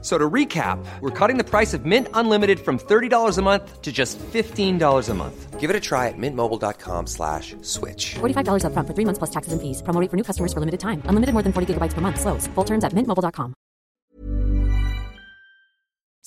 So to recap, we're cutting the price of Mint Unlimited from $30 a month to just $15 a month. Give it a try at mintmobile.com slash switch. $45 upfront for three months plus taxes and fees. Promo rate for new customers for limited time. Unlimited more than 40 gigabytes per month. Slows. Full terms at mintmobile.com.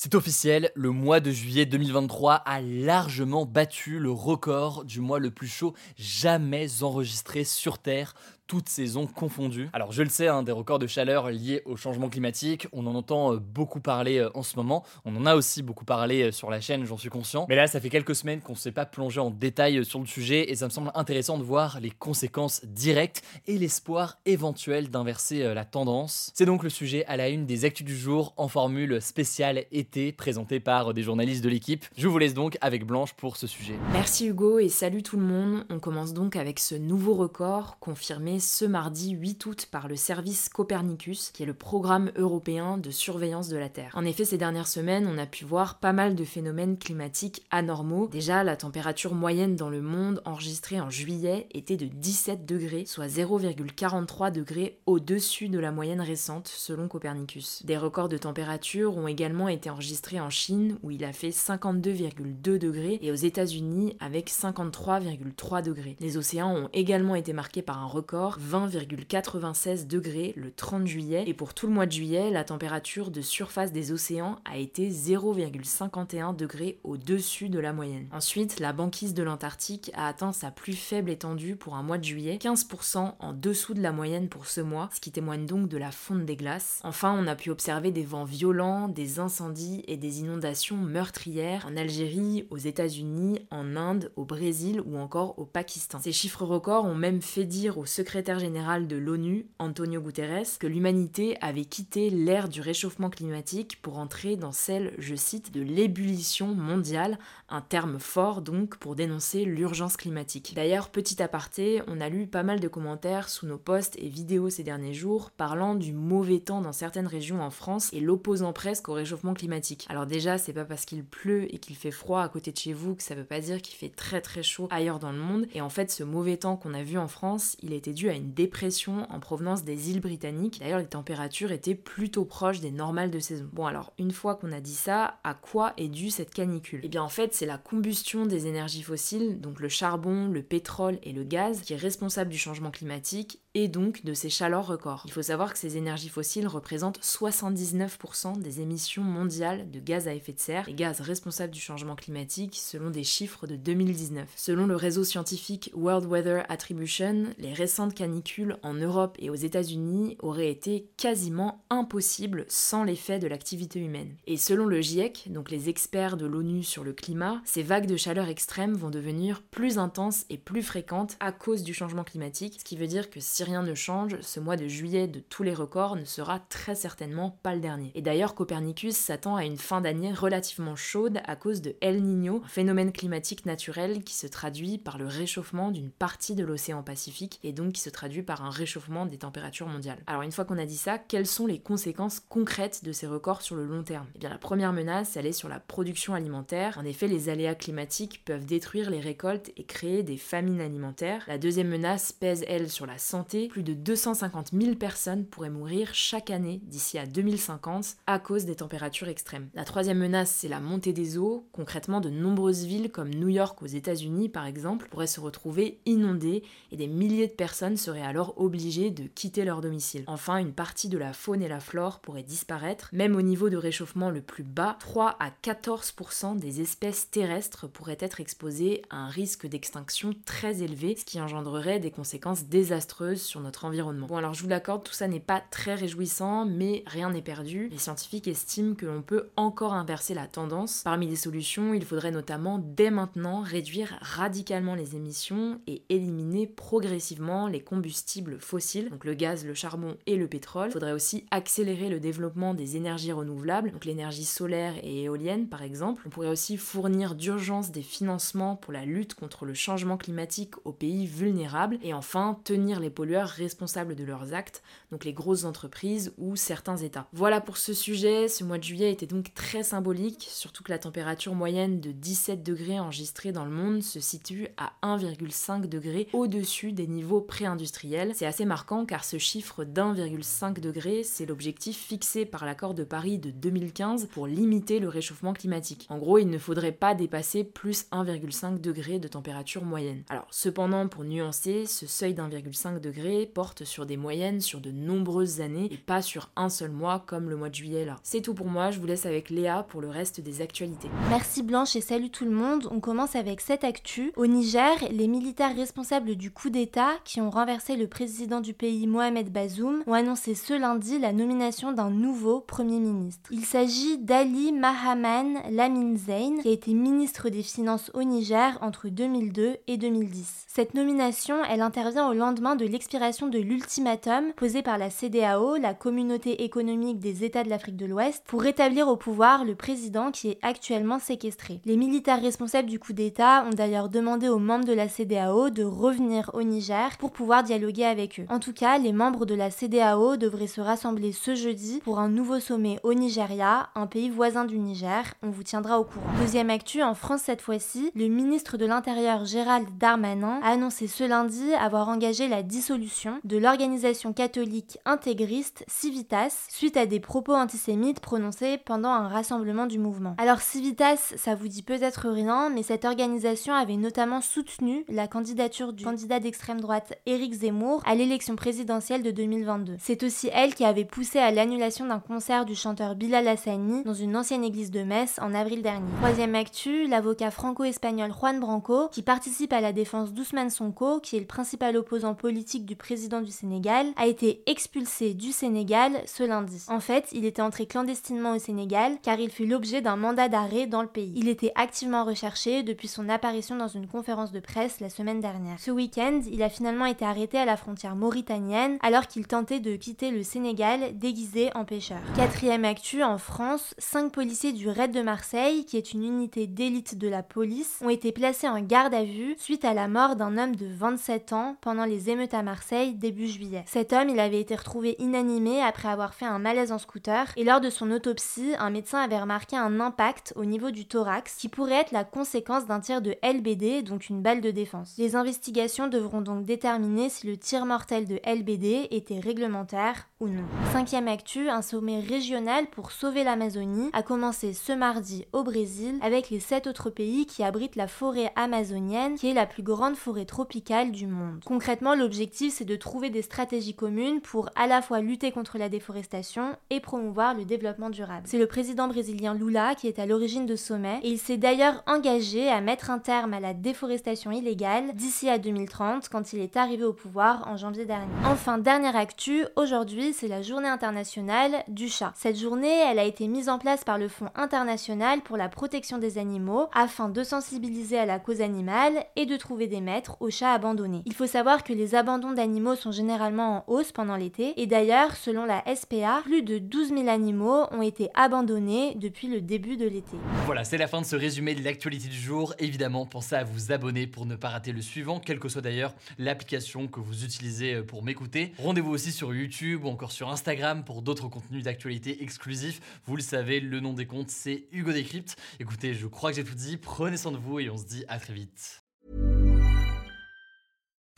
C'est officiel, le mois de juillet 2023 a largement battu le record du mois le plus chaud jamais enregistré sur Terre toutes saisons confondues. Alors je le sais, hein, des records de chaleur liés au changement climatique, on en entend euh, beaucoup parler euh, en ce moment, on en a aussi beaucoup parlé euh, sur la chaîne, j'en suis conscient. Mais là, ça fait quelques semaines qu'on ne s'est pas plongé en détail sur le sujet et ça me semble intéressant de voir les conséquences directes et l'espoir éventuel d'inverser la tendance. C'est donc le sujet à la une des actus du jour en formule spéciale été présentée par des journalistes de l'équipe. Je vous laisse donc avec Blanche pour ce sujet. Merci Hugo et salut tout le monde. On commence donc avec ce nouveau record confirmé ce mardi 8 août par le service Copernicus, qui est le programme européen de surveillance de la Terre. En effet, ces dernières semaines, on a pu voir pas mal de phénomènes climatiques anormaux. Déjà, la température moyenne dans le monde enregistrée en juillet était de 17 degrés, soit 0,43 degrés au-dessus de la moyenne récente, selon Copernicus. Des records de température ont également été enregistrés en Chine, où il a fait 52,2 degrés, et aux États-Unis avec 53,3 degrés. Les océans ont également été marqués par un record 20,96 degrés le 30 juillet et pour tout le mois de juillet, la température de surface des océans a été 0,51 degrés au-dessus de la moyenne. Ensuite, la banquise de l'Antarctique a atteint sa plus faible étendue pour un mois de juillet, 15% en dessous de la moyenne pour ce mois, ce qui témoigne donc de la fonte des glaces. Enfin, on a pu observer des vents violents, des incendies et des inondations meurtrières en Algérie, aux États-Unis, en Inde, au Brésil ou encore au Pakistan. Ces chiffres records ont même fait dire au secrétaire général de l'ONU, Antonio Guterres, que l'humanité avait quitté l'ère du réchauffement climatique pour entrer dans celle, je cite, de l'ébullition mondiale, un terme fort donc pour dénoncer l'urgence climatique. D'ailleurs, petit aparté, on a lu pas mal de commentaires sous nos posts et vidéos ces derniers jours parlant du mauvais temps dans certaines régions en France et l'opposant presque au réchauffement climatique. Alors déjà, c'est pas parce qu'il pleut et qu'il fait froid à côté de chez vous que ça veut pas dire qu'il fait très très chaud ailleurs dans le monde. Et en fait, ce mauvais temps qu'on a vu en France, il était dû à une dépression en provenance des îles britanniques. D'ailleurs, les températures étaient plutôt proches des normales de saison. Bon, alors, une fois qu'on a dit ça, à quoi est due cette canicule? Eh bien, en fait, c'est la combustion des énergies fossiles, donc le charbon, le pétrole et le gaz, qui est responsable du changement climatique et donc de ces chaleurs records. Il faut savoir que ces énergies fossiles représentent 79% des émissions mondiales de gaz à effet de serre, les gaz responsables du changement climatique selon des chiffres de 2019. Selon le réseau scientifique World Weather Attribution, les récentes canicules en Europe et aux États-Unis auraient été quasiment impossibles sans l'effet de l'activité humaine. Et selon le GIEC, donc les experts de l'ONU sur le climat, ces vagues de chaleur extrême vont devenir plus intenses et plus fréquentes à cause du changement climatique, ce qui veut dire que si si rien ne change, ce mois de juillet de tous les records ne sera très certainement pas le dernier. Et d'ailleurs, Copernicus s'attend à une fin d'année relativement chaude à cause de El Niño, un phénomène climatique naturel qui se traduit par le réchauffement d'une partie de l'océan Pacifique et donc qui se traduit par un réchauffement des températures mondiales. Alors une fois qu'on a dit ça, quelles sont les conséquences concrètes de ces records sur le long terme? Eh bien la première menace, elle est sur la production alimentaire. En effet, les aléas climatiques peuvent détruire les récoltes et créer des famines alimentaires. La deuxième menace pèse elle sur la santé plus de 250 000 personnes pourraient mourir chaque année d'ici à 2050 à cause des températures extrêmes. La troisième menace, c'est la montée des eaux. Concrètement, de nombreuses villes comme New York aux États-Unis, par exemple, pourraient se retrouver inondées et des milliers de personnes seraient alors obligées de quitter leur domicile. Enfin, une partie de la faune et la flore pourrait disparaître. Même au niveau de réchauffement le plus bas, 3 à 14% des espèces terrestres pourraient être exposées à un risque d'extinction très élevé, ce qui engendrerait des conséquences désastreuses sur notre environnement. Bon alors je vous l'accorde, tout ça n'est pas très réjouissant, mais rien n'est perdu. Les scientifiques estiment que l'on peut encore inverser la tendance. Parmi les solutions, il faudrait notamment dès maintenant réduire radicalement les émissions et éliminer progressivement les combustibles fossiles, donc le gaz, le charbon et le pétrole. Il faudrait aussi accélérer le développement des énergies renouvelables, donc l'énergie solaire et éolienne par exemple. On pourrait aussi fournir d'urgence des financements pour la lutte contre le changement climatique aux pays vulnérables et enfin tenir les polluants responsables de leurs actes, donc les grosses entreprises ou certains États. Voilà pour ce sujet, ce mois de juillet était donc très symbolique, surtout que la température moyenne de 17 degrés enregistrée dans le monde se situe à 1,5 degré au-dessus des niveaux pré-industriels. C'est assez marquant car ce chiffre d'1,5 degré, c'est l'objectif fixé par l'accord de Paris de 2015 pour limiter le réchauffement climatique. En gros, il ne faudrait pas dépasser plus 1,5 degré de température moyenne. Alors cependant, pour nuancer, ce seuil d'1,5 degré porte sur des moyennes sur de nombreuses années et pas sur un seul mois comme le mois de juillet là. C'est tout pour moi, je vous laisse avec Léa pour le reste des actualités. Merci Blanche et salut tout le monde. On commence avec cette actu. Au Niger, les militaires responsables du coup d'État qui ont renversé le président du pays Mohamed Bazoum ont annoncé ce lundi la nomination d'un nouveau Premier ministre. Il s'agit d'Ali Mahaman Lamine Zayn qui a été ministre des Finances au Niger entre 2002 et 2010. Cette nomination, elle intervient au lendemain de de l'ultimatum posé par la CDAO, la communauté économique des États de l'Afrique de l'Ouest, pour rétablir au pouvoir le président qui est actuellement séquestré. Les militaires responsables du coup d'État ont d'ailleurs demandé aux membres de la CDAO de revenir au Niger pour pouvoir dialoguer avec eux. En tout cas, les membres de la CDAO devraient se rassembler ce jeudi pour un nouveau sommet au Nigeria, un pays voisin du Niger. On vous tiendra au courant. Deuxième actu, en France cette fois-ci, le ministre de l'Intérieur Gérald Darmanin a annoncé ce lundi avoir engagé la dissolution de l'organisation catholique intégriste Civitas suite à des propos antisémites prononcés pendant un rassemblement du mouvement. Alors Civitas, ça vous dit peut-être rien, mais cette organisation avait notamment soutenu la candidature du candidat d'extrême droite Éric Zemmour à l'élection présidentielle de 2022. C'est aussi elle qui avait poussé à l'annulation d'un concert du chanteur Bilal Hassani dans une ancienne église de Metz en avril dernier. Troisième actu, l'avocat franco-espagnol Juan Branco, qui participe à la défense d'Ousmane Sonko, qui est le principal opposant politique du président du Sénégal, a été expulsé du Sénégal ce lundi. En fait, il était entré clandestinement au Sénégal car il fut l'objet d'un mandat d'arrêt dans le pays. Il était activement recherché depuis son apparition dans une conférence de presse la semaine dernière. Ce week-end, il a finalement été arrêté à la frontière mauritanienne alors qu'il tentait de quitter le Sénégal déguisé en pêcheur. Quatrième actu, en France, cinq policiers du raid de Marseille, qui est une unité d'élite de la police, ont été placés en garde à vue suite à la mort d'un homme de 27 ans pendant les émeutes à Marseille début juillet. Cet homme, il avait été retrouvé inanimé après avoir fait un malaise en scooter et lors de son autopsie, un médecin avait remarqué un impact au niveau du thorax qui pourrait être la conséquence d'un tir de LBD, donc une balle de défense. Les investigations devront donc déterminer si le tir mortel de LBD était réglementaire ou non. Cinquième actu, un sommet régional pour sauver l'Amazonie a commencé ce mardi au Brésil avec les sept autres pays qui abritent la forêt amazonienne qui est la plus grande forêt tropicale du monde. Concrètement, l'objectif c'est de trouver des stratégies communes pour à la fois lutter contre la déforestation et promouvoir le développement durable. C'est le président brésilien Lula qui est à l'origine de ce sommet et il s'est d'ailleurs engagé à mettre un terme à la déforestation illégale d'ici à 2030 quand il est arrivé au pouvoir en janvier dernier. Enfin, dernière actu, aujourd'hui c'est la journée internationale du chat. Cette journée, elle a été mise en place par le Fonds international pour la protection des animaux afin de sensibiliser à la cause animale et de trouver des maîtres aux chats abandonnés. Il faut savoir que les abandons d'animaux sont généralement en hausse pendant l'été et d'ailleurs, selon la SPA, plus de 12 000 animaux ont été abandonnés depuis le début de l'été. Voilà, c'est la fin de ce résumé de l'actualité du jour. Évidemment, pensez à vous abonner pour ne pas rater le suivant, quelle que soit d'ailleurs l'application que vous utilisez euh, pour m'écouter. Rendez-vous aussi sur YouTube ou encore sur Instagram pour d'autres contenus d'actualité exclusifs. Vous le savez, le nom des comptes, c'est Hugo Décrypte. Écoutez, je crois que j'ai tout dit. Prenez soin de vous et on se dit à très vite.